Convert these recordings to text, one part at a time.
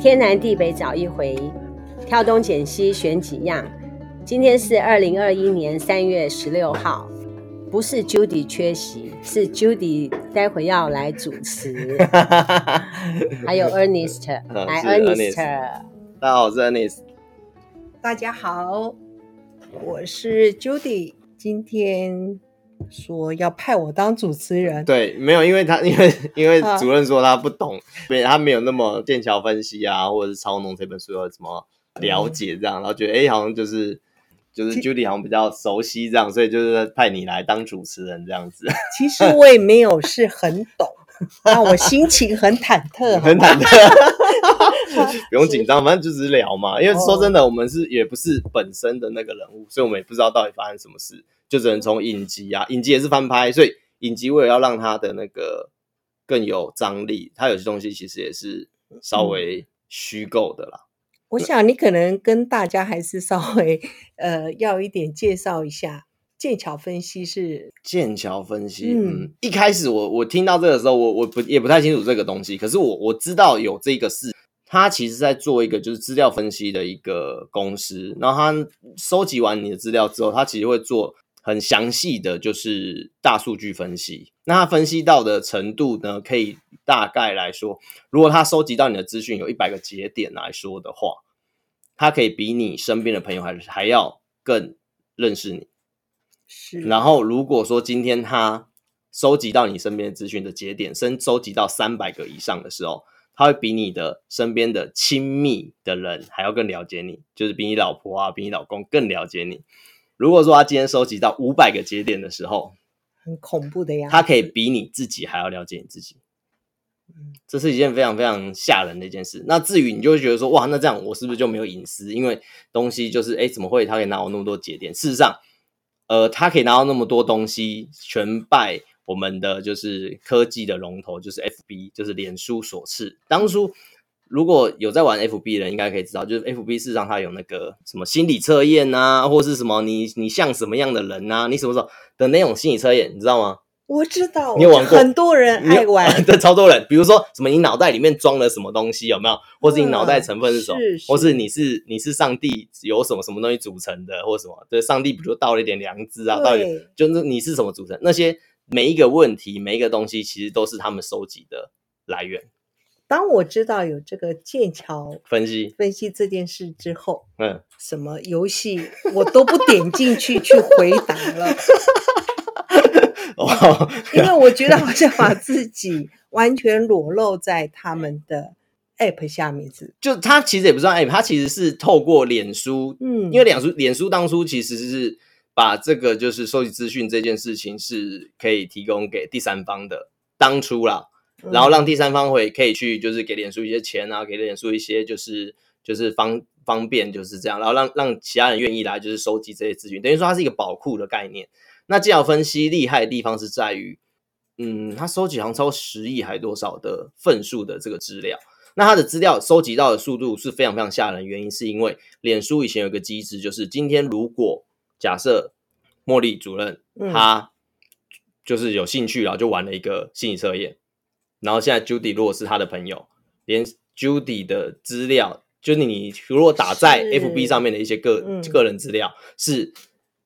天南地北找一回，挑东拣西选几样。今天是二零二一年三月十六号，不是 Judy 缺席，是 Judy 待会要来主持。还有 Ernest，来 Ernest，大家好，我是 Ernest。大家好，我是 Judy，今天。说要派我当主持人，对，没有，因为他因为因为主任说他不懂，没、啊、他没有那么剑桥分析啊，或者是超农这本书有什么了解这样，嗯、然后觉得哎，好像就是就是 Judy 好像比较熟悉这样，所以就是派你来当主持人这样子。其实我也没有是很懂，那我心情很忐忑，很忐忑，不用紧张，反正就只是聊嘛。因为说真的，我们是也不是本身的那个人物，所以我们也不知道到底发生什么事。就只能从影集啊，影集也是翻拍，所以影集为了要让它的那个更有张力，它有些东西其实也是稍微虚构的啦。我想你可能跟大家还是稍微呃要一点介绍一下剑桥分析是剑桥分析。嗯，嗯，一开始我我听到这个时候，我我不也不太清楚这个东西，可是我我知道有这个事，他其实在做一个就是资料分析的一个公司，然后他收集完你的资料之后，他其实会做。很详细的就是大数据分析，那他分析到的程度呢，可以大概来说，如果他收集到你的资讯有一百个节点来说的话，他可以比你身边的朋友还还要更认识你。是。然后如果说今天他收集到你身边的资讯的节点，甚至收集到三百个以上的时候，他会比你的身边的亲密的人还要更了解你，就是比你老婆啊，比你老公更了解你。如果说他今天收集到五百个节点的时候，很恐怖的呀，他可以比你自己还要了解你自己。嗯，这是一件非常非常吓人的一件事。那至于你就会觉得说，哇，那这样我是不是就没有隐私？因为东西就是，哎，怎么会他可以拿到那么多节点？事实上，呃，他可以拿到那么多东西，全拜我们的就是科技的龙头，就是 FB，就是脸书所赐。当初。如果有在玩 FB 的人，应该可以知道，就是 FB 事实上它有那个什么心理测验啊，或是什么你你像什么样的人啊，你什么时候的那种心理测验，你知道吗？我知道，你有玩过？很多人爱玩，对，超多人。比如说什么，你脑袋里面装了什么东西，有没有？或是你脑袋成分是什么？嗯、是是或是你是你是上帝由什么什么东西组成的，或什么？对，上帝比如倒了一点良知啊，到底就是你是什么组成？那些每一个问题，每一个东西，其实都是他们收集的来源。当我知道有这个剑桥分析分析这件事之后，嗯，什么游戏我都不点进去去回答了，哦，因为我觉得好像把自己完全裸露在他们的 app 下面是，就他其实也不算 app，他其实是透过脸书，嗯，因为脸书脸书当初其实是把这个就是收集资讯这件事情是可以提供给第三方的，当初啦。然后让第三方会可以去，就是给脸书一些钱啊，给脸书一些就是就是方方便就是这样，然后让让其他人愿意来就是收集这些资讯，等于说它是一个宝库的概念。那剑桥分析厉害的地方是在于，嗯，它收集好像超过十亿还多少的份数的这个资料，那它的资料收集到的速度是非常非常吓人，原因是因为脸书以前有一个机制，就是今天如果假设茉莉主任他就是有兴趣，然后就玩了一个心理测验。然后现在 Judy 如果是他的朋友，连 Judy 的资料，就是你如果打在 FB 上面的一些个、嗯、个人资料，是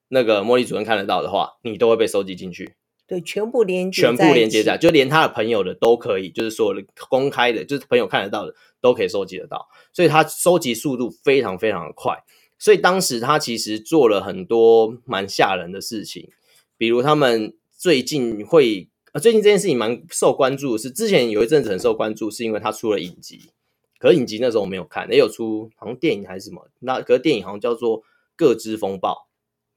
那个茉莉主任看得到的话，你都会被收集进去。对，全部连接，全部连接在，就连他的朋友的都可以，就是所有的公开的，就是朋友看得到的都可以收集得到。所以他收集速度非常非常的快。所以当时他其实做了很多蛮吓人的事情，比如他们最近会。啊，最近这件事情蛮受关注的是，之前有一阵子很受关注，是因为他出了影集，可是影集那时候我没有看，也有出好像电影还是什么，那可是电影好像叫做《各之风暴》，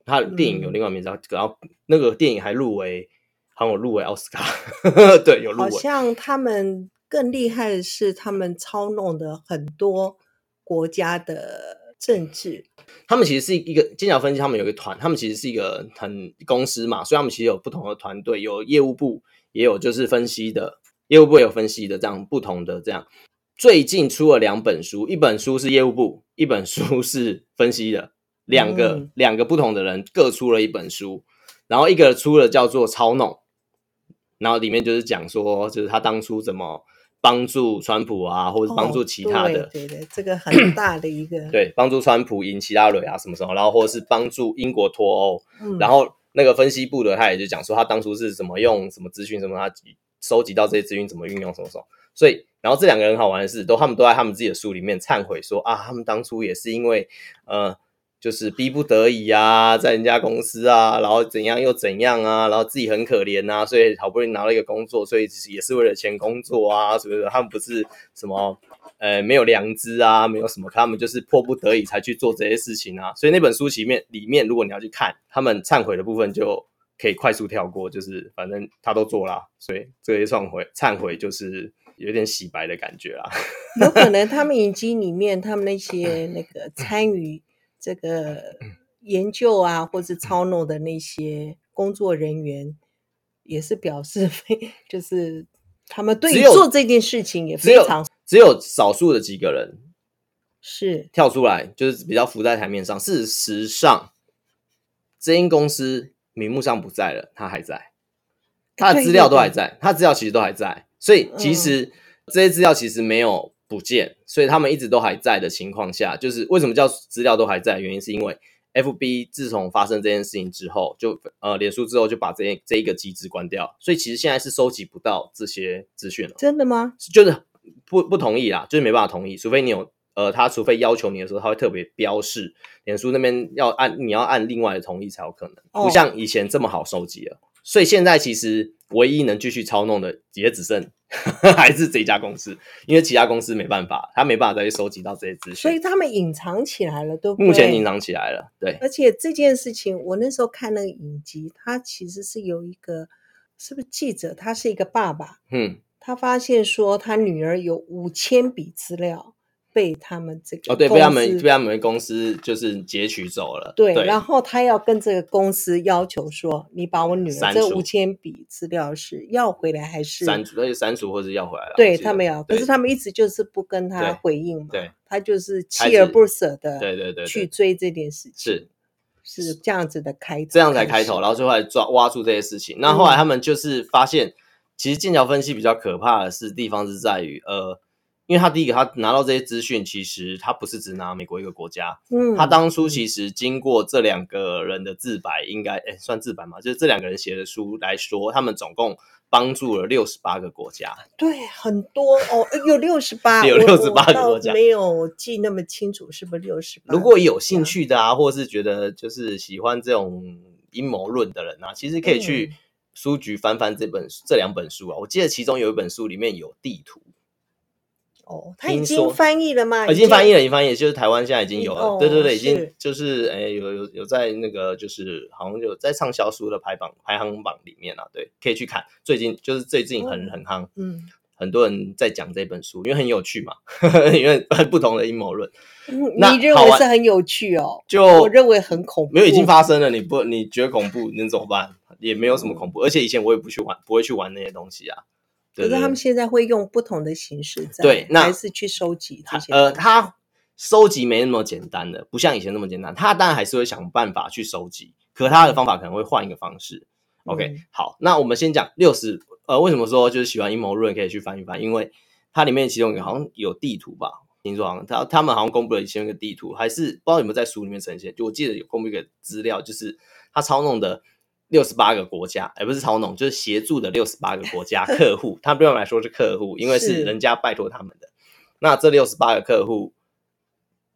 他的电影有另外一名字，然后那个电影还入围，好像有入围奥斯卡，对，有入围。好像他们更厉害的是，他们操弄的很多国家的。政治，他们其实是一个剑桥分析，他们有一个团，他们其实是一个很公司嘛，所以他们其实有不同的团队，有业务部，也有就是分析的，业务部也有分析的，这样不同的这样。最近出了两本书，一本书是业务部，一本书是分析的，两个、嗯、两个不同的人各出了一本书，然后一个出了叫做超弄，然后里面就是讲说，就是他当初怎么。帮助川普啊，或者帮助其他的，哦、对对对，这个很大的一个对，帮助川普赢其他蕊啊什么什么，然后或者是帮助英国脱欧，嗯、然后那个分析部的他也就讲说他当初是怎么用什么资讯，什么他收集到这些资讯怎么运用什么什么，所以然后这两个人很好玩的是，都他们都在他们自己的书里面忏悔说啊，他们当初也是因为呃。就是逼不得已啊，在人家公司啊，然后怎样又怎样啊，然后自己很可怜啊，所以好不容易拿了一个工作，所以也是为了钱工作啊，什么的？他们不是什么呃没有良知啊，没有什么，他们就是迫不得已才去做这些事情啊。所以那本书里面里面，如果你要去看他们忏悔的部分，就可以快速跳过，就是反正他都做了，所以这些忏悔忏悔就是有点洗白的感觉啦。有可能他们已经里面他们那些那个参与。这个研究啊，或是操弄的那些工作人员，也是表示非，就是他们对于做这件事情也非常只有，只有少数的几个人是。跳出来，就是比较浮在台面上。事实上，这间公司名目上不在了，他还在，他的资料都还在，他资料其实都还在，所以其实这些资料其实没有。不见，所以他们一直都还在的情况下，就是为什么叫资料都还在？原因是因为 FB 自从发生这件事情之后，就呃，脸书之后就把这这一个机制关掉，所以其实现在是收集不到这些资讯了。真的吗？就是不不同意啦，就是没办法同意，除非你有呃，他除非要求你的时候，他会特别标示，脸书那边要按你要按另外的同意才有可能，不像以前这么好收集了。所以现在其实唯一能继续操弄的也只剩。还是这家公司，因为其他公司没办法，他没办法再去收集到这些资讯，所以他们隐藏起来了，都目前隐藏起来了。对，而且这件事情，我那时候看那个影集，他其实是有一个，是不是记者？他是一个爸爸，嗯，他发现说他女儿有五千笔资料。被他们这个哦，对，被他们被他们公司就是截取走了。对，对，然后他要跟这个公司要求说，你把我女儿这五千笔资料是要回来还是删除？而且删除或是要回来了。对他们要，可是他们一直就是不跟他回应嘛。对，他就是锲而不舍的，对对对，去追这件事情。是是这样子的开头，这样才开头，然后最后来抓挖出这些事情。那后来他们就是发现，其实剑桥分析比较可怕的是地方是在于呃。因为他第一个，他拿到这些资讯，其实他不是只拿美国一个国家，嗯，他当初其实经过这两个人的自白，应该诶算自白嘛，就是这两个人写的书来说，他们总共帮助了六十八个国家，对，很多哦，有六十八，有六十八 个国家，没有记那么清楚，是不是六十八？如果有兴趣的啊，或是觉得就是喜欢这种阴谋论的人啊，其实可以去书局翻翻这本这两本书啊，我记得其中有一本书里面有地图。哦，他已经翻译了吗？已经翻译了，已经翻译，就是台湾现在已经有了。哦、对对对，已经就是哎，有有有在那个就是好像有在畅销书的排榜排行榜里面啊，对，可以去看。最近就是最近很很夯，嗯，很多人在讲这本书，因为很有趣嘛，呵 呵因为不同的阴谋论。嗯、你认为是很有趣哦？就我认为很恐怖。没有，已经发生了，你不你觉得恐怖，能怎么办？也没有什么恐怖，而且以前我也不去玩，不会去玩那些东西啊。可是他们现在会用不同的形式在，对，那还是去收集这些。呃，他收集没那么简单的，不像以前那么简单。他当然还是会想办法去收集，可他的方法可能会换一个方式。嗯、OK，好，那我们先讲六十。呃，为什么说就是喜欢阴谋论可以去翻一翻？因为它里面其中一个好像有地图吧？听说好像他他们好像公布了其中一个地图，还是不知道有没有在书里面呈现？就我记得有公布一个资料，就是他操弄的。六十八个国家，而不是操农，就是协助的六十八个国家客户，他们对我们来说是客户，因为是人家拜托他们的。那这六十八个客户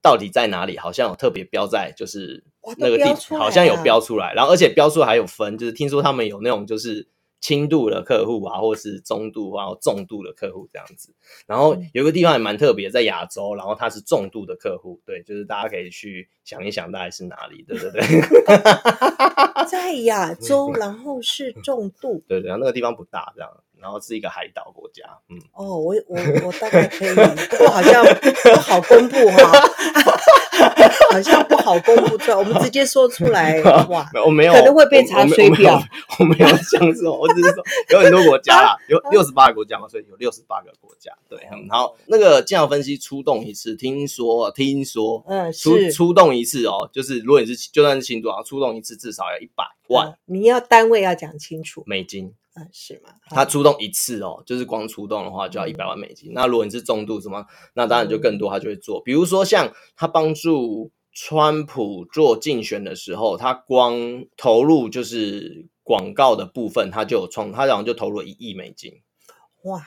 到底在哪里？好像有特别标在，就是那个地图好像有标出来，然后而且标出来还有分，就是听说他们有那种就是。轻度的客户啊，或是中度啊，重度的客户这样子。然后有一个地方也蛮特别，在亚洲，然后它是重度的客户，对，就是大家可以去想一想，大概是哪里，对对对。在亚 洲，然后是重度，对对，然后那个地方不大，这样。然后是一个海岛国家，嗯，哦，我我我大概可以，不过好像不好公布哈，好像不好公布出来，我们直接说出来，哇，我没有，可能会被查水表，我没有这样子，我只是说有很多国家啦，有 六十八个国家嘛，所以有六十八个国家，对，然后那个剑桥分析出动一次，听说听说，嗯，出出动一次哦，就是如果你是就算是新度啊，出动一次至少要一百万，你要单位要讲清楚，美金。嗯，是吗？他出动一次哦，就是光出动的话就要一百万美金。嗯、那如果你是重度什么，那当然就更多，他就会做。嗯、比如说像他帮助川普做竞选的时候，他光投入就是广告的部分，他就有创，他好像就投入了一亿美金。哇！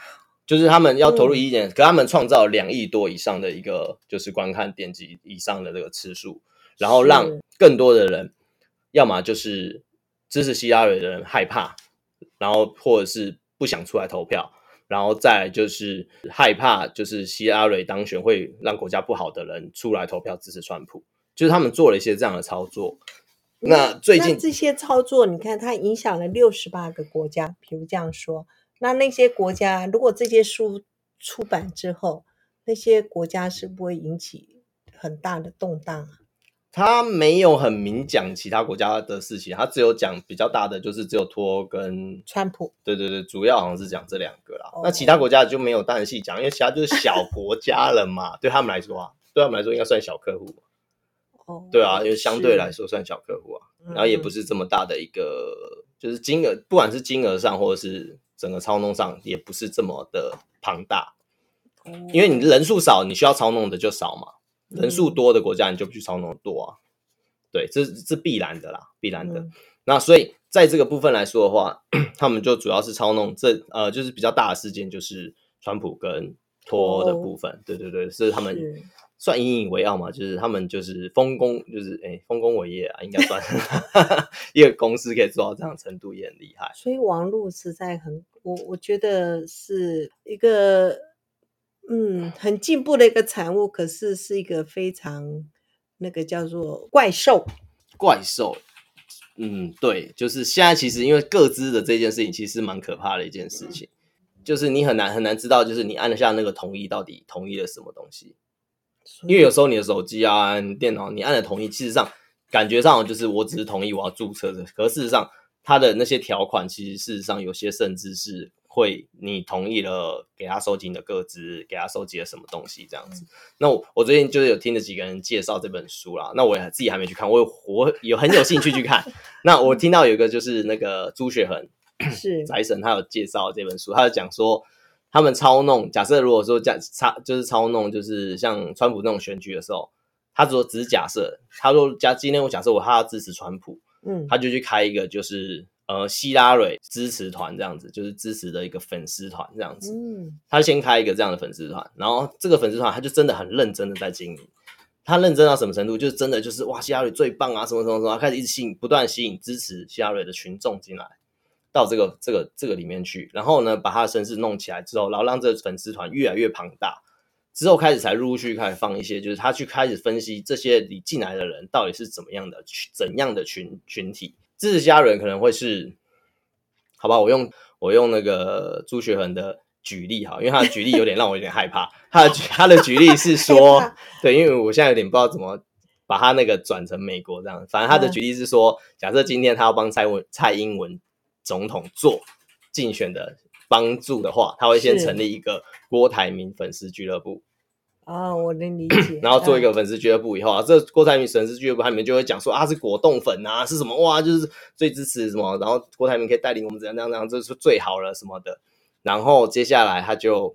就是他们要投入一亿点，可、嗯、他们创造两亿多以上的一个就是观看点击以上的这个次数，然后让更多的人，要么就是支持希拉蕊的人害怕。然后或者是不想出来投票，然后再就是害怕，就是希拉蕊当选会让国家不好的人出来投票支持川普，就是他们做了一些这样的操作。那最近那这些操作，你看它影响了六十八个国家，比如这样说，那那些国家如果这些书出版之后，那些国家是不会引起很大的动荡啊？他没有很明讲其他国家的事情，他只有讲比较大的，就是只有托跟川普。对对对，主要好像是讲这两个啦。Oh. 那其他国家就没有当然细讲，因为其他就是小国家了嘛。对他们来说啊，对他们来说应该算小客户。哦，oh. 对啊，因为相对来说算小客户啊，是然后也不是这么大的一个，嗯、就是金额，不管是金额上或者是整个操弄上，也不是这么的庞大。Oh. 因为你人数少，你需要操弄的就少嘛。人数多的国家，你就不去操弄多啊，对，这是必然的啦，必然的。嗯、那所以在这个部分来说的话，他们就主要是操弄这呃，就是比较大的事件，就是川普跟托的部分。哦、对对对，是他们算引以为傲嘛，就是他们就是丰功，就是哎丰功伟业啊，应该算 一个公司可以做到这样程度也很厉害。所以网络实在很，我我觉得是一个。嗯，很进步的一个产物，可是是一个非常那个叫做怪兽。怪兽，嗯，对，就是现在其实因为各自的这件事情，其实蛮可怕的一件事情，嗯、就是你很难很难知道，就是你按了下那个同意，到底同意了什么东西。因为有时候你的手机啊、你电脑，你按了同意，事实上感觉上就是我只是同意我要注册的，可事实上它的那些条款，其实事实上有些甚至是。会，你同意了给他收集你的个资，给他收集了什么东西这样子？嗯、那我我最近就是有听了几个人介绍这本书啦，那我自己还没去看，我有我有很有兴趣去看。那我听到有一个就是那个朱雪恒是 宅神，他有介绍这本书，他就讲说他们操弄，假设如果说假操就是操弄，就是像川普那种选举的时候，他说只是假设，他说假今天我假设我他要支持川普，嗯，他就去开一个就是。呃，希拉蕊支持团这样子，就是支持的一个粉丝团这样子。嗯，他先开一个这样的粉丝团，然后这个粉丝团他就真的很认真的在经营。他认真到什么程度？就是真的就是哇，希拉蕊最棒啊，什么什么什么，开始一直吸引，不断吸引支持希拉蕊的群众进来到这个这个这个里面去。然后呢，把他的身世弄起来之后，然后让这个粉丝团越来越庞大。之后开始才陆陆续续开始放一些，就是他去开始分析这些你进来的人到底是怎么样的怎样的群群体。支持家人可能会是，好吧，我用我用那个朱学恒的举例哈，因为他的举例有点让我有点害怕。他的他的举例是说，对，因为我现在有点不知道怎么把他那个转成美国这样。反正他的举例是说，假设今天他要帮蔡文蔡英文总统做竞选的帮助的话，他会先成立一个郭台铭粉丝俱乐部。啊，我能理解。然后做一个粉丝俱乐部以后啊，这郭台铭粉丝俱乐部他里面就会讲说啊，是果冻粉啊，是什么哇，就是最支持什么，然后郭台铭可以带领我们怎样怎样怎样，这是最好了什么的。然后接下来他就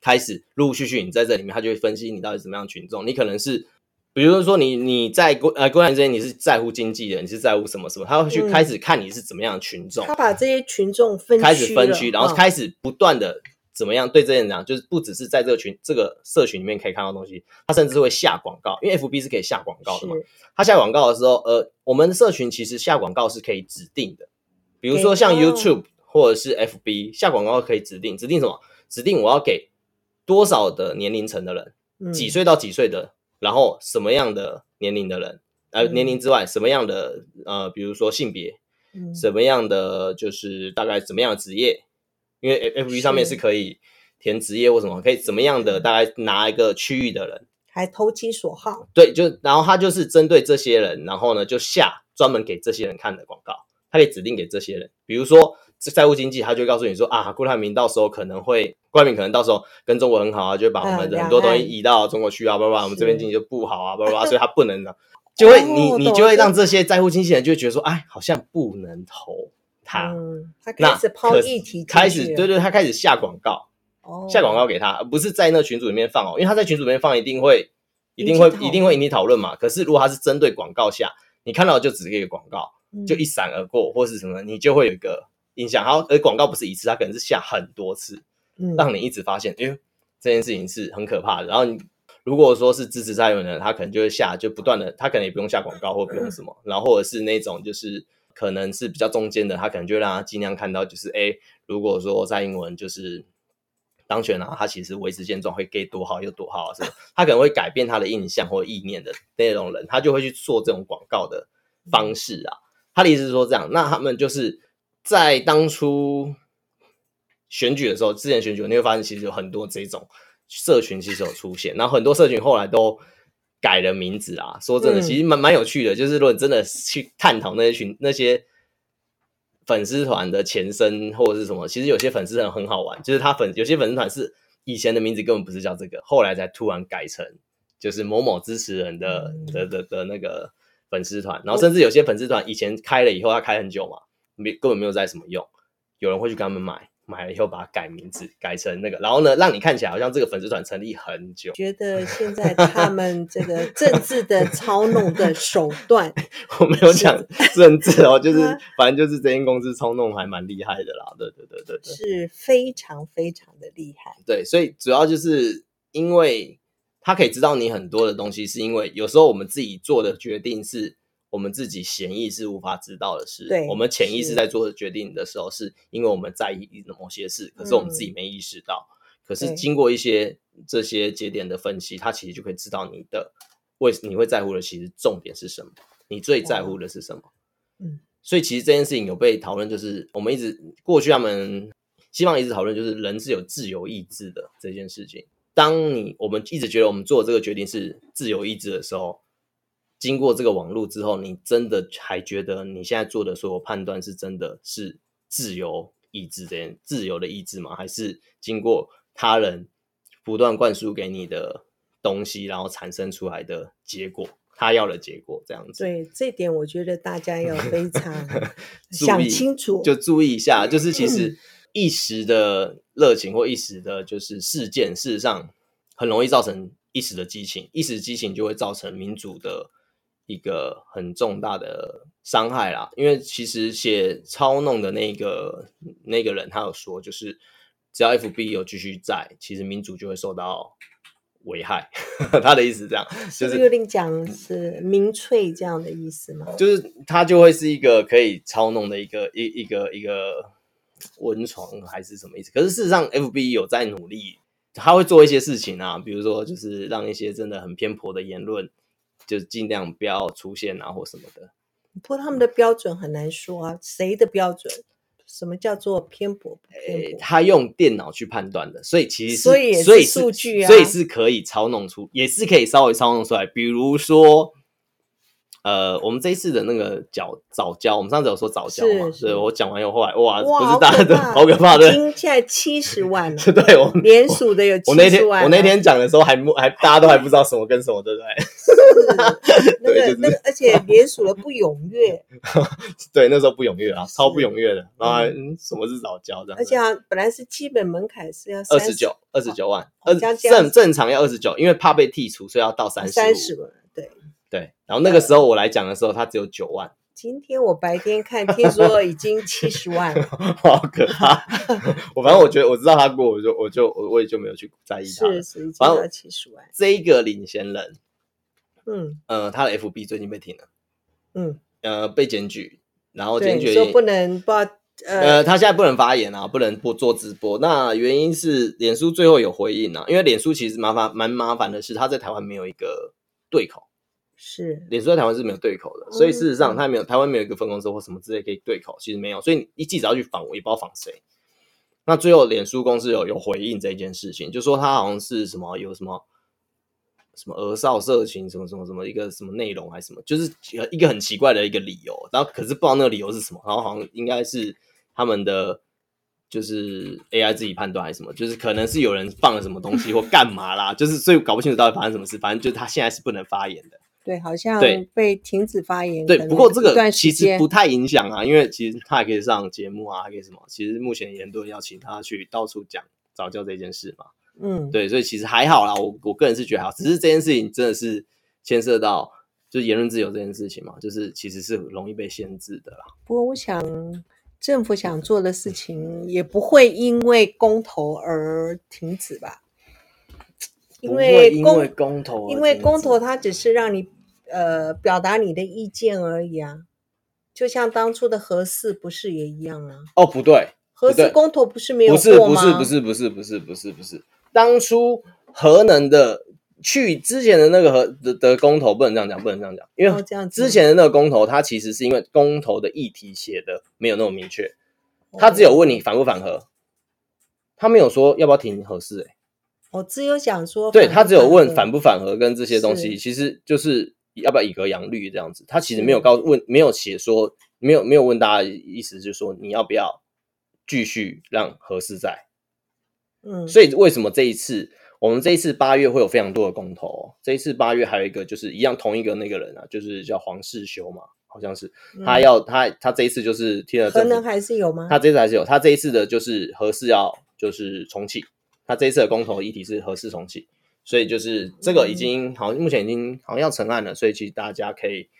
开始陆陆续续，你在这里面，他就会分析你到底怎么样群众。你可能是，比如说你你在郭呃郭台铭这边，你是在乎经济的，你是在乎什么什么，他会去开始看你是怎么样的群众。他把这些群众分开始分区，然后开始不断的。怎么样对这些人讲？就是不只是在这个群、这个社群里面可以看到东西，他甚至会下广告，因为 FB 是可以下广告的嘛。他下广告的时候，呃，我们的社群其实下广告是可以指定的，比如说像 YouTube 或者是 FB 下广告可以指定，指定什么？指定我要给多少的年龄层的人，几岁到几岁的，然后什么样的年龄的人，呃，年龄之外什么样的呃，比如说性别，什么样的就是大概怎么样的职业。因为 F B 上面是可以填职业或什么，可以怎么样的，大概拿一个区域的人，还投其所好。对，就然后他就是针对这些人，然后呢就下专门给这些人看的广告，他可以指定给这些人。比如说债务经济，他就告诉你说啊，郭台铭到时候可能会，郭台铭可能到时候跟中国很好啊，就会把我们的很多东西移到中国去啊，不不，我们这边经济就不好啊，不不，所以他不能的，就会你你就会让这些债务经纪人就会觉得说，哎，好像不能投。他，嗯、他开始抛议题，开始对对，他开始下广告，哦、下广告给他，而不是在那群组里面放哦，因为他在群组里面放一定会一定会一定会引起讨论嘛。可是如果他是针对广告下，你看到就只是一个广告，就一闪而过，嗯、或是什么，你就会有一个印象。然后而广告不是一次，他可能是下很多次，嗯、让你一直发现，因为这件事情是很可怕的。然后你。如果说是支持蔡英文的，他可能就会下，就不断的，他可能也不用下广告或不用什么，然后或者是那种就是可能是比较中间的，他可能就让他尽量看到，就是哎，如果说蔡英文就是当选了，他其实维持现状会给多好又多好，是吧？他可能会改变他的印象或意念的那种人，他就会去做这种广告的方式啊。他的意思是说这样，那他们就是在当初选举的时候，之前选举你会发现其实有很多这种。社群其实有出现，然后很多社群后来都改了名字啊。说真的，其实蛮蛮有趣的，就是如果你真的去探讨那些群那些粉丝团的前身或者是什么，其实有些粉丝团很好玩，就是他粉有些粉丝团是以前的名字根本不是叫这个，后来才突然改成就是某某支持人的的的的那个粉丝团，然后甚至有些粉丝团以前开了以后，他开很久嘛，没根本没有在什么用，有人会去跟他们买。买了以后把它改名字，改成那个，然后呢，让你看起来好像这个粉丝团成立很久。觉得现在他们这个政治的操弄的手段，我没有讲政治哦，就是反正就是这间公司操弄还蛮厉害的啦。对对对对对，是非常非常的厉害。对，所以主要就是因为他可以知道你很多的东西，是因为有时候我们自己做的决定是。我们自己潜意识无法知道的事，对，我们潜意识在做决定的时候，是因为我们在意某些事，可是我们自己没意识到。嗯、可是经过一些这些节点的分析，它其实就可以知道你的为你会在乎的其实重点是什么，你最在乎的是什么。嗯，所以其实这件事情有被讨论，就是我们一直过去他们希望一直讨论，就是人是有自由意志的这件事情。当你我们一直觉得我们做这个决定是自由意志的时候。经过这个网络之后，你真的还觉得你现在做的所有判断是真的是自由意志这样自由的意志吗？还是经过他人不断灌输给你的东西，然后产生出来的结果，他要的结果这样子？对，这点我觉得大家要非常 想清楚，就注意一下，就是其实一时的热情或一时的就是事件，事实上很容易造成一时的激情，一时激情就会造成民主的。一个很重大的伤害啦，因为其实写操弄的那个那个人，他有说，就是只要 FB 有继续在，其实民主就会受到危害。他的意思是这样，就是有点讲是民粹这样的意思吗？就是他就会是一个可以操弄的一个一一个一个温床，还是什么意思？可是事实上，FB 有在努力，他会做一些事情啊，比如说就是让一些真的很偏颇的言论。就尽量不要出现啊，或什么的。不过他们的标准很难说啊，谁的标准？什么叫做偏颇？偏颇？他用电脑去判断的，所以其实所以所以数据啊，所以是可以操弄出，也是可以稍微操弄出来。比如说。呃，我们这一次的那个早早教，我们上次有说早教嘛？是，我讲完以后，后来哇，不是大家的好可怕的，现在七十 万了。对，我连数的有七十万。我那天我那天讲的时候还还 大家都还不知道什么跟什么，对不对？那个那个，而且连数的不踊跃。对，那时候不踊跃啊，超不踊跃的。然后什么是早教这样？而且啊，本来是基本门槛是要二十九，二十九万，二正正常要二十九，因为怕被剔除，所以要到三十。三十万，对。然后那个时候我来讲的时候，他只有九万。今天我白天看，听说已经 七十万了，好可怕！我反正我觉得我知道他过，我就我就我我也就没有去在意他。是是，反正七十万。这一个领先人，嗯呃，他的 FB 最近被停了，嗯呃，被检举，然后检举说不能不呃，呃，他现在不能发言啊，不能播做直播。那原因是脸书最后有回应啊，因为脸书其实麻烦蛮麻烦的是，他在台湾没有一个对口。是，脸书在台湾是没有对口的，嗯、所以事实上他没有台湾没有一个分公司或什么之类可以对口，其实没有，所以你一记者要去访，我也不知道访谁。那最后脸书公司有有回应这件事情，就说他好像是什么有什么什么儿少色情什么什么什么一个什么内容还是什么，就是一个很奇怪的一个理由，然后可是不知道那个理由是什么，然后好像应该是他们的就是 AI 自己判断还是什么，就是可能是有人放了什么东西或干嘛啦，就是所以搞不清楚到底发生什么事，反正就是他现在是不能发言的。对，好像被停止发言。对，不过这个其实不太影响啊，因为其实他还可以上节目啊，还可以什么？其实目前很多人要请他去到处讲早教这件事嘛。嗯，对，所以其实还好啦。我我个人是觉得还好，只是这件事情真的是牵涉到就是言论自由这件事情嘛，就是其实是容易被限制的啦。不过我想政府想做的事情也不会因为公投而停止吧？因为因为公投，因为公投它只是让你呃表达你的意见而已啊，就像当初的核四不是也一样啊？哦，不对，核四公投不是没有？不是，不是，不是，不是，不是，不是，不是。当初核能的去之前的那个核的的公投不能这样讲，不能这样讲，因为之前的那个公投，它其实是因为公投的议题写的没有那么明确，他只有问你反不反核，他没有说要不要停核四，哎，我只有想说，对，他只有问反不反核跟这些东西，其实就是要不要以格养绿这样子，他其实没有告诉问，没有写说，没有没有问大家意思就是说你要不要继续让何氏在。嗯，所以为什么这一次我们这一次八月会有非常多的公投哦？这一次八月还有一个就是一样同一个那个人啊，就是叫黄世修嘛，好像是他要他他这一次就是听了，可能还是有吗？他这次还是有，他这一次的就是何氏要就是重启，他这一次的公投议题是何氏重启，所以就是这个已经好像目前已经好像要成案了，所以其实大家可以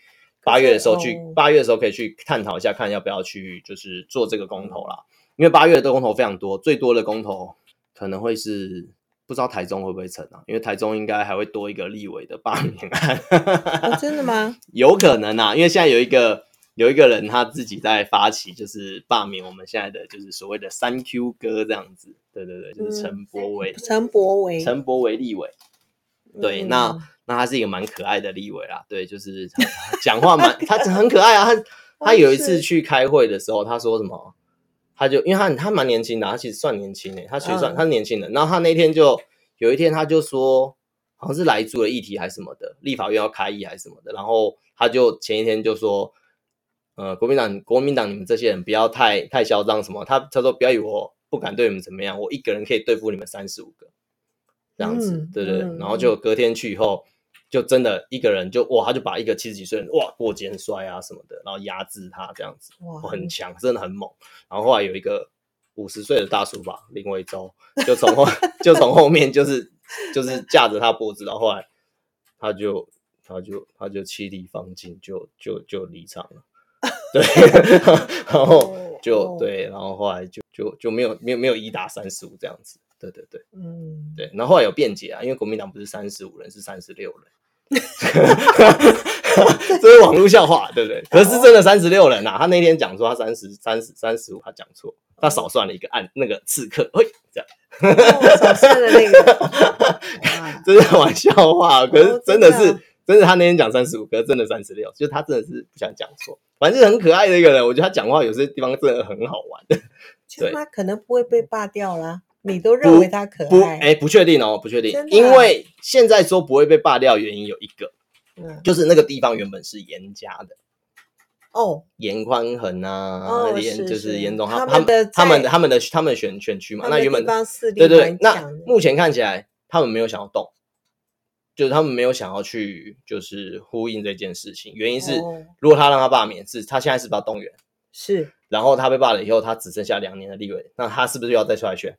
八月的时候去八月的时候可以去探讨一下，看要不要去就是做这个公投啦，因为八月的公投非常多，最多的公投。可能会是不知道台中会不会成啊？因为台中应该还会多一个立委的罢免案。哦，真的吗？有可能啊，因为现在有一个有一个人他自己在发起，就是罢免我们现在的就是所谓的三 Q 哥这样子。对对对，就是陈柏维，陈柏维，陈柏维立委。对，嗯、那那他是一个蛮可爱的立委啦。对，就是讲话蛮他很可爱啊。他他有一次去开会的时候，他说什么？他就因为他他蛮年轻的，他其实算年轻诶，他其实算、嗯、他是年轻人。然后他那天就有一天他就说，好像是莱猪的议题还是什么的，立法院要开议还是什么的。然后他就前一天就说，呃，国民党国民党你们这些人不要太太嚣张什么。他他说不要以为我不敢对你们怎么样，我一个人可以对付你们三十五个这样子，嗯、对对对。然后就隔天去以后。就真的一个人就哇，他就把一个七十几岁人哇过肩摔啊什么的，然后压制他这样子，哇，很强，真的很猛。然后后来有一个五十岁的大叔吧，林维洲，就从后 就从后面就是就是架着他脖子，然后后来他就他就他就气力方尽，就就就离场了。对，然后就对，然后后来就就就没有没有没有一打三十五这样子。对对对，嗯，对。然后后来有辩解啊，因为国民党不是三十五人，是三十六人。这是网络笑话，对不对？可是真的三十六人呐、啊，他那天讲说他三十三十三十五，他讲错，他少算了一个按那个刺客，嘿，这样，少算了那个，这是玩笑话。可是真的是，哦、真的他那天讲三十五，可是真的三十六，就是他真的是不想讲错。反正很可爱的一个人，我觉得他讲话有些地方真的很好玩。对，他可能不会被罢掉啦。你都认为他可爱？哎，不确定哦，不确定，因为现在说不会被罢掉，原因有一个，嗯，就是那个地方原本是严家的哦，严宽恒啊，严就是严总他他们他们的他们的他们的选选区嘛，那原本对对，那目前看起来他们没有想要动，就是他们没有想要去就是呼应这件事情，原因是如果他让他爸免，是他现在是不是要动员？是，然后他被罢了以后，他只剩下两年的立委，那他是不是又要再出来选？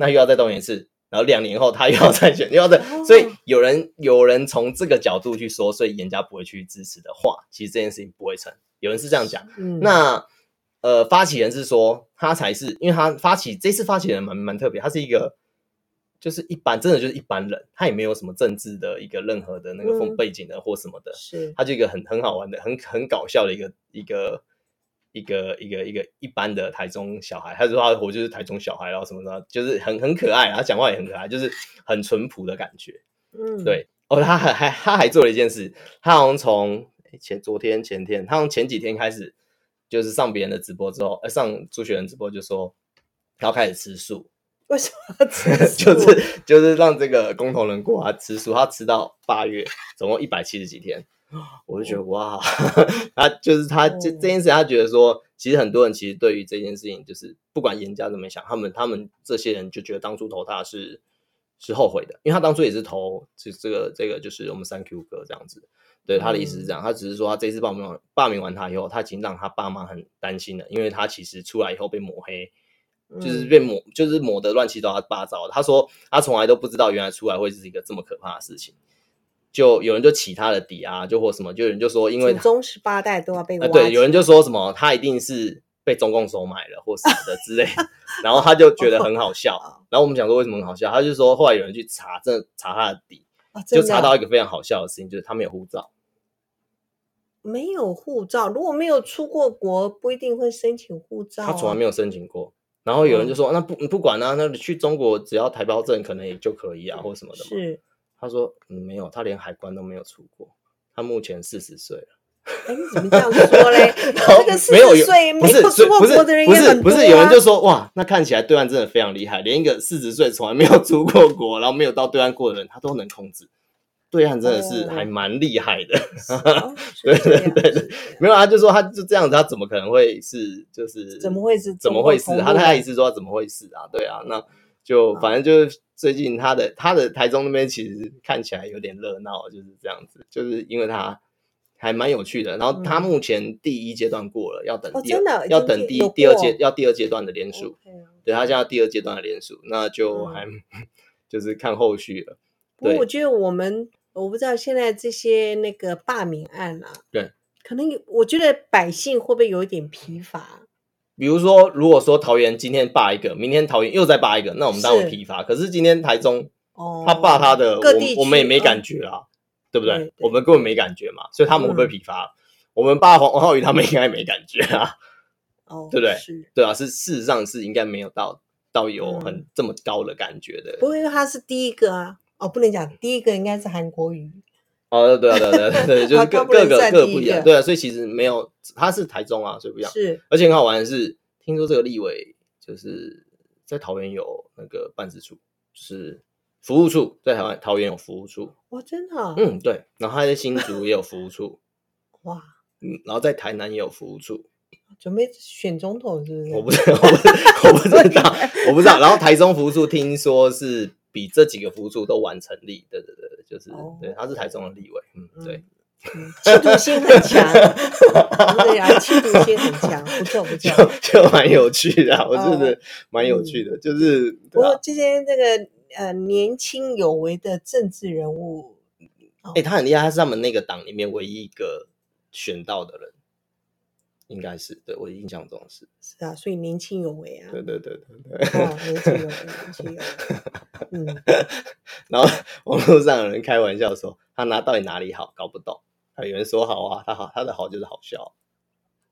那又要再动员一次，然后两年后他又要再选，又要再，所以有人有人从这个角度去说，所以严家不会去支持的话，其实这件事情不会成。有人是这样讲，嗯，那呃，发起人是说他才是，因为他发起这次发起人蛮蛮特别，他是一个就是一般，真的就是一般人，他也没有什么政治的一个任何的那个风背景的或什么的，是，他就一个很很好玩的、很很搞笑的一个一个。一个一个一个一般的台中小孩，他说他我就是台中小孩，然后什么的，就是很很可爱，他讲话也很可爱，就是很淳朴的感觉。嗯，对。哦，他还还他还做了一件事，他好像从前昨天前天，他从前几天开始，就是上别人的直播之后，呃，上朱雪人直播就说他要开始吃素。为什么要吃？就是就是让这个工头人过他吃素，他吃到八月，总共一百七十几天。我就觉得哇，他就是他这这件事，他觉得说，其实很多人其实对于这件事情，就是不管严家怎么想，他们他们这些人就觉得当初投他是是后悔的，因为他当初也是投这这个这个就是我们三 Q 哥这样子，对，他的意思是这样，他只是说他这次罢免完罢免完他以后，他已经让他爸妈很担心了，因为他其实出来以后被抹黑，就是被抹，就是抹得乱七八糟的。他说他从来都不知道原来出来会是一个这么可怕的事情，就有人就起他的底啊，就或什么，就有人就说因为祖宗十八代都要被挖，对，有人就说什么他一定是被中共收买了或什么的之类的，然后他就觉得很好笑，然后我们想说为什么很好笑，他就说后来有人去查，真的查他的底，就查到一个非常好笑的事情，就是他没有护照。没有护照，如果没有出过国，不一定会申请护照啊。他从来没有申请过。然后有人就说：“嗯、那不不管啊，那你去中国只要台胞证可能也就可以啊，或什么的。”是。他说：“嗯，没有，他连海关都没有出过。他目前四十岁了。”哎，你怎么这样说嘞？这个四十岁没有出过国的人也很多啊。不是，不是，有人就说：“哇，那看起来对岸真的非常厉害，连一个四十岁从来没有出过国，然后没有到对岸过的人，他都能控制。”对岸真的是还蛮厉害的，对对对对，没有啊，就说他就这样子，他怎么可能会是就是怎么会是怎么会是他他意思说怎么会是啊？对啊，那就反正就是最近他的他的台中那边其实看起来有点热闹，就是这样子，就是因为他还蛮有趣的。然后他目前第一阶段过了，要等第二要等第第二阶要第二阶段的连署，对他现在第二阶段的连署，那就还 就是看后续了。不过我觉得我们。我不知道现在这些那个罢免案啊，对，可能有，我觉得百姓会不会有一点疲乏？比如说，如果说桃园今天罢一个，明天桃园又再罢一个，那我们当然疲乏。可是今天台中，哦，他罢他的，我我们也没感觉啊，对不对？我们根本没感觉嘛，所以他们会不会疲乏？我们罢黄王浩宇，他们应该没感觉啊，哦，对不对？对啊，是事实上是应该没有到到有很这么高的感觉的。不过因为他是第一个啊。哦，不能讲，第一个应该是韩国瑜。哦，对啊，对对对对，就是各各个各不一样，对啊，所以其实没有，他是台中啊，所以不一样。是，而且很好玩的是，听说这个立委就是在桃园有那个办事处，就是服务处，在台湾桃园有服务处。哇，真的啊？嗯，对。然后他在新竹也有服务处。哇。嗯，然后在台南也有服务处。准备选总统是不是？我不知道，我不 知道，我不知道。然后台中服务处听说是。比这几个辅助都完成立，对对对，就是、oh. 对，他是台中的立委，嗯，对，企、嗯、图心很强，对、啊，企图心很强，不错不错，就蛮有趣的，我觉得蛮有趣的，oh. 就是不过这些这个呃年轻有为的政治人物，哎、欸，他很厉害，他是他们那个党里面唯一一个选到的人。应该是对，我印象中是是啊，所以年轻有为啊，对对对对对，哦、年轻有为，年轻有为，嗯。然后 网络上有人开玩笑说，他拿到底哪里好，搞不懂。还有人说好啊，他好，他的好就是好笑。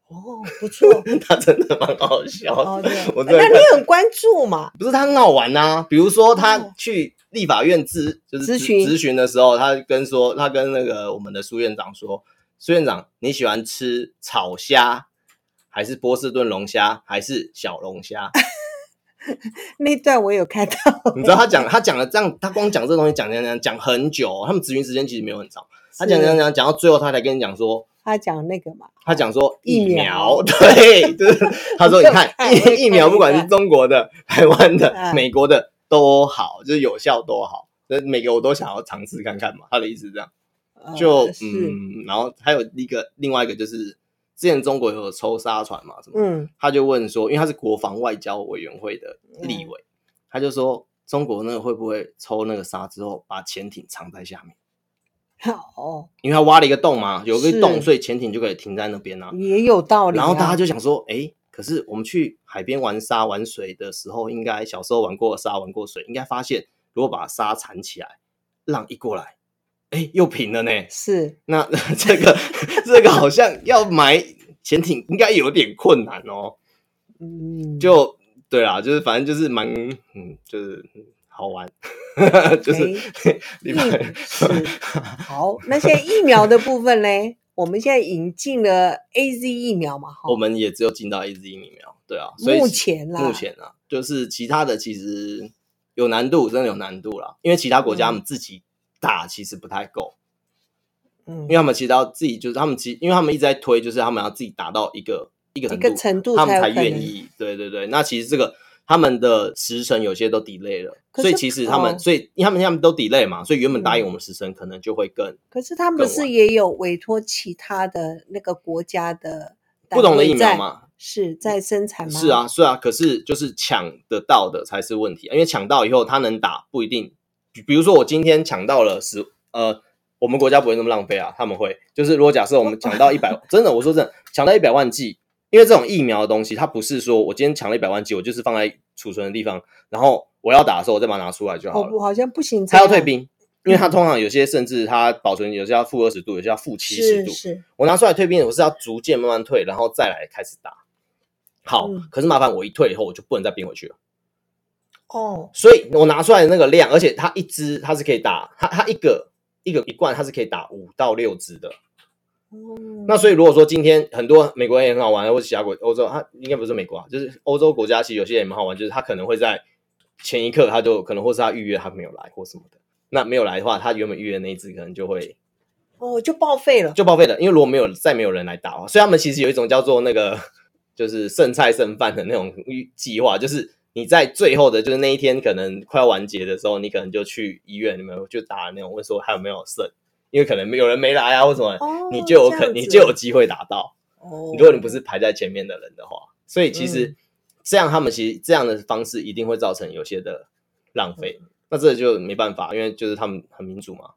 哦，不错，他真的蛮好笑。哦，我那你很关注嘛？不是他很好玩啊，比如说他去立法院咨就是咨询咨询的时候，他跟说他跟那个我们的苏院长说。苏院长，你喜欢吃炒虾，还是波士顿龙虾，还是小龙虾？那段我有看到。你知道他讲，他讲了这样，他光讲这东西讲讲讲讲很久。他们咨询时间其实没有很长。他讲讲讲讲到最后，他才跟你讲说，他讲那个嘛，他讲说疫苗，对，就是 他说你看疫疫苗，不管是中国的、台湾的、美国的都好，就是有效都好，所以每个我都想要尝试看看嘛。他的意思是这样。就嗯，然后还有一个另外一个就是，之前中国有抽沙船嘛，什么？嗯，他就问说，因为他是国防外交委员会的立委，他就说中国那个会不会抽那个沙之后把潜艇藏在下面？好，因为他挖了一个洞嘛，有个洞，所以潜艇就可以停在那边啊。也有道理。然后大家就想说，哎，可是我们去海边玩沙玩水的时候，应该小时候玩过沙玩过水，应该发现如果把沙缠起来，浪一过来。哎，又平了呢。是，那 这个这个好像要买潜艇，应该有点困难哦。嗯，就对啦，就是反正就是蛮，嗯，就是好玩，就是。好，那现在疫苗的部分呢？我们现在引进了 AZ 疫苗嘛？我们也只有进到 AZ 疫苗，对啊。所以目前啦，目前啊，就是其他的其实有难度，真的有难度啦，因为其他国家他们自己。大其实不太够，嗯，因为他们其实要自己，就是他们其实，因为他们一直在推，就是他们要自己达到一个一个程度，程度他们才愿意。对对对，那其实这个他们的时程有些都 delay 了，所以其实他们，哦所以因为他们他们都 delay 嘛，所以原本答应我们时程可能就会更可是他们不是也有委托其他的那个国家的不同的疫苗嘛？是在生产吗？是啊，是啊，可是就是抢得到的才是问题，因为抢到以后他能打不一定。比如说我今天抢到了十，呃，我们国家不会那么浪费啊，他们会就是如果假设我们抢到一百，真的我说真的抢到一百万剂，因为这种疫苗的东西，它不是说我今天抢了一百万剂，我就是放在储存的地方，然后我要打的时候我再把它拿出来就好了。我，好像不行，它要退冰，因为它通常有些甚至它保存有些要负二十度，有些要负七十度。我拿出来退冰，我是要逐渐慢慢退，然后再来开始打。好，嗯可是麻烦我一退以后，我就不能再冰回去了。哦，所以我拿出来的那个量，而且它一支它是可以打，它它一个一个一罐它是可以打五到六支的。哦。那所以如果说今天很多美国人也很好玩，或者其他国欧洲，它应该不是美国啊，就是欧洲国家其实有些也蛮好玩，就是他可能会在前一刻他就可能或是他预约他没有来或什么的，那没有来的话，他原本预约那一支可能就会哦就报废了，就报废了，因为如果没有再没有人来打的话，所以他们其实有一种叫做那个就是剩菜剩饭的那种计划，就是你在最后的就是那一天可能快要完结的时候，你可能就去医院里面就打那种问说还有没有剩，因为可能有人没来啊或什么，哦你就有可你就有机会打到。哦，如果你不是排在前面的人的话，所以其实嗯这样他们其实这样的方式一定会造成有些的浪费，嗯那这就没办法，因为就是他们很民主嘛，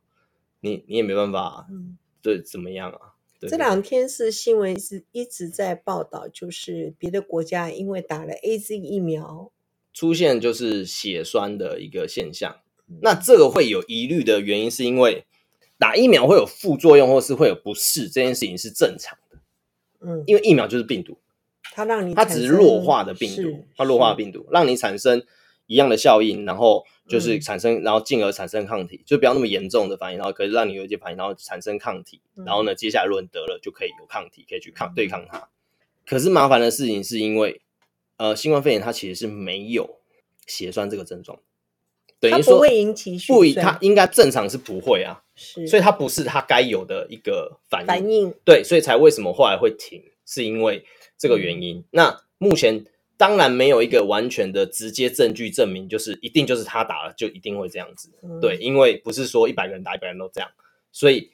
你你也没办法嗯，对怎么样啊？对这两天是新闻是一直在报道，就是别的国家因为打了 A Z 疫苗，出现就是血栓的一个现象，嗯。那这个会有疑虑的原因是因为打疫苗会有副作用或是会有不适，这件事情是正常的，嗯，因为疫苗就是病毒。它让你它只是弱化的病毒，它弱化的病毒让你产生一样的效应，然后就是嗯。产生，然后进而产生抗体，就不要那么严重的反应，然后可以让你有一些反应，然后产生抗体，嗯。然后呢，接下来如果你得了就可以有抗体，可以去抗对抗它。可是麻烦的事情是因为，呃，新冠肺炎它其实是没有血栓这个症状，等于说它不会引起血不，它应该正常是不会啊，是，所以它不是它该有的一个反应。反应对，所以才为什么后来会停，是因为这个原因。那目前当然没有一个完全的直接证据证明，就是一定就是他打了就一定会这样子。嗯对，因为不是说一百个人打一百人都这样，所以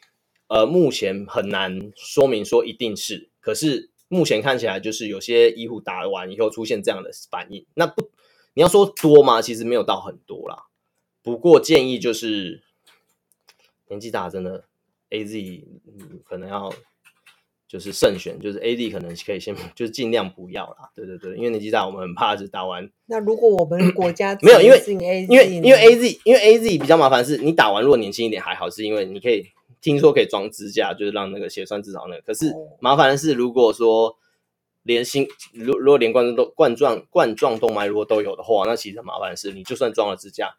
呃，目前很难说明说一定是。可是目前看起来就是有些医护打完以后出现这样的反应，那不你要说多吗？其实没有到很多啦。不过建议就是年纪大真的 A Z、嗯、可能要就是慎选，就是 A Z 可能可以先就是尽量不要啦。对对对，因为年纪大，我们很怕是打完那如果我们国家没有因为因为因为 A Z 因为 A Z 比较麻烦，是你打完如果年轻一点还好，是因为你可以听说可以装支架，就是让那个血栓至少那个。可是哦。麻烦的是，如果说连心如如果连冠状都冠状冠状动脉如果都有的话，那其实很麻烦的是，你就算装了支架，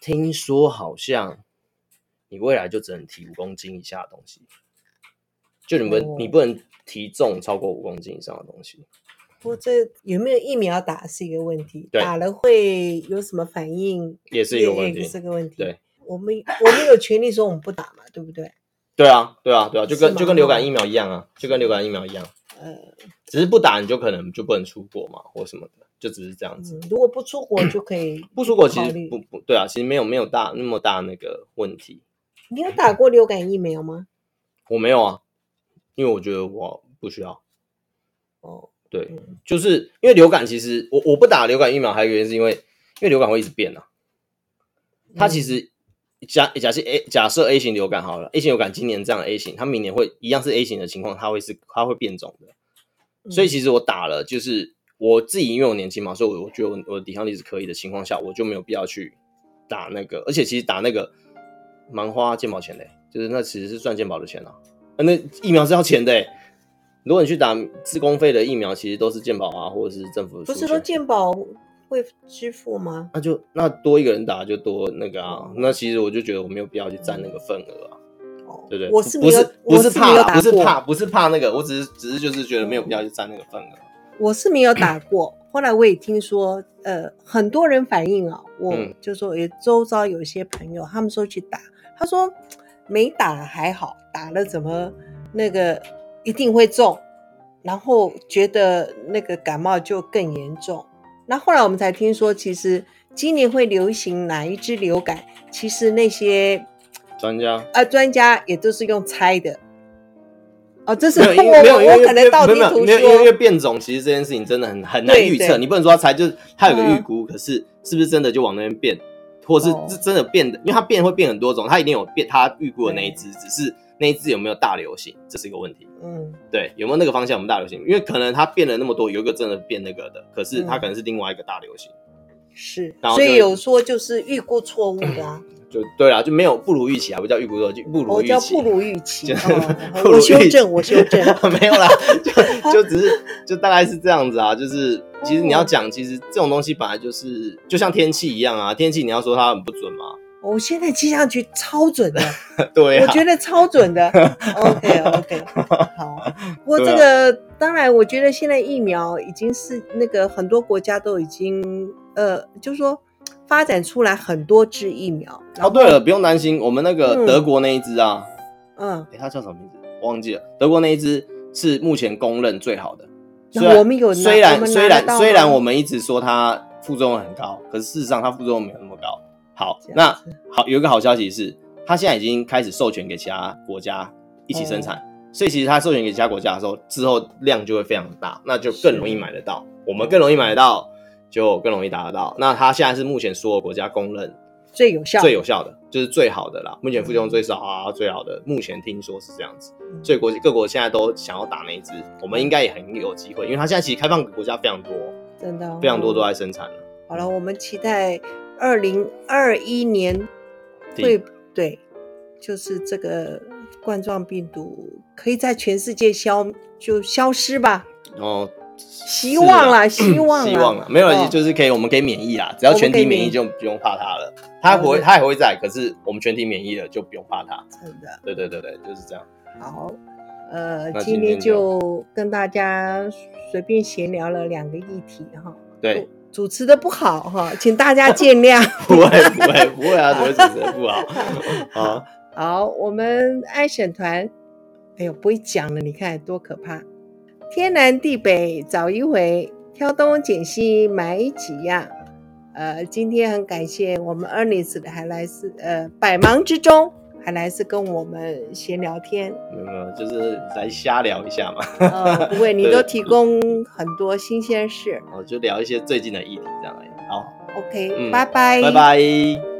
听说好像你未来就只能提五公斤以下的东西，就你们、哦。你不能提重超过五公斤以上的东西。不过这有没有疫苗打是一个问题，打了会有什么反应？也是一个问题。也是个问题。对，我们 我们有权利说我们不打嘛，对不对？对啊，对啊，对啊，就跟就跟流感疫苗一样啊，就跟流感疫苗一样。呃，只是不打你就可能就不能出国嘛，或什么的，就只是这样子。嗯，如果不出国就可以不出国其实不不对啊，其实没有没有大那么大那个问题。你有打过流感疫苗吗？我没有啊，因为我觉得我不需要。哦，对，嗯就是因为流感，其实我我不打流感疫苗，还有一个原因是因为因为流感会一直变啊。它其实假假设 A 假设 A 型流感好了，A 型流感今年这样的 A 型，它明年会一样是 A 型的情况，它会是它会变种的。嗯所以其实我打了，就是我自己因为我年轻嘛，所以我我觉得我我的抵抗力是可以的情况下，我就没有必要去打那个。而且其实打那个蛮花健保钱的、就是那其实是赚健保的钱啊。啊那疫苗是要钱的、欸，如果你去打自公费的疫苗，其实都是健保啊，或者是政府。不是说健保会支付吗？那就那多一个人打就多那个啊。那其实我就觉得我没有必要去占那个份额啊。哦，对不对？我是没有，不是不我是是怕不是怕，不是怕那个，我只是只是就是觉得没有必要去占那个份额。我是没有打过，后来我也听说，呃，很多人反映啊，我嗯就说，也周遭有一些朋友，他们说去打，他说没打还好，打了怎么那个一定会中，然后觉得那个感冒就更严重，那后来我们才听说，其实今年会流行哪一支流感，其实那些专家啊专家也都是用猜的。哦，这是没有，没有，我可能道听途说。没有，因为因为变种，其实这件事情真的很很难预测。你不能说它猜，就是它有个预估，嗯、可是是不是真的就往那边变，或是是真的变的？因为它变会变很多种，它一定有变，他预估的那一只，只是那一只有没有大流行，这是一个问题。嗯，对，有没有那个方向我们大流行？因为可能它变了那么多，有一个真的变那个的，可是它可能是另外一个大流行。是，所以有说就是预估错误的、啊。就对啦，就没有不如预期啊，不叫预估错，就不如预期。我叫 不如预期。我修正，我修正。没有啦，就就只是就大概是这样子啊。就是其实你要讲，其实这种东西本来就是就像天气一样啊。天气你要说它很不准吗？我现在气象局超准的，对，我觉得超准的。OK OK，好。不过这个当然，我觉得现在疫苗已经是那个很多国家都已经呃，就是说。发展出来很多支疫苗哦，对了，不用担心，我们那个德国那一支啊，嗯，哎，它叫什么名字？忘记了。德国那一支是目前公认最好的。我们有虽然虽然虽然我们一直说它副作用很高，可是事实上它副作用没有那么高。好，那好，有一个好消息是，它现在已经开始授权给其他国家一起生产，所以其实它授权给其他国家的时候，之后量就会非常大，那就更容易买得到，我们更容易买得到。就更容易达得到。那它现在是目前所有国家公认最有效、最有效的，就是最好的啦。目前副作用最少啊，最好的。目前听说是这样子，所以国各国现在都想要打那一支，我们应该也很有机会，因为它现在其实开放国家非常多，真的非常多都在生产了。好了，我们期待二零二一年会对，就是这个冠状病毒可以在全世界消就消失吧。哦。希望啦，希望，希望啦，没有，就是可以，我们可以免疫啦，只要全体免疫就不用怕它了。它不会，它也会在，可是我们全体免疫了就不用怕它。真的，对对对对，就是这样。好，呃，今天就跟大家随便闲聊了两个议题哈。对，主持的不好哈，请大家见谅。不会不会不会啊，怎么主持的不好？好，好，我们爱审团，哎呦，不会讲了，你看多可怕。天南地北找一回，挑东拣西买几样。呃，今天很感谢我们 Ernest 还来是呃百忙之中还来是跟我们闲聊天。没有没有，就是来瞎聊一下嘛。呃，不会，你 都提供很多新鲜事。我，就聊一些最近的议题这样而已。好，OK，拜拜，拜拜。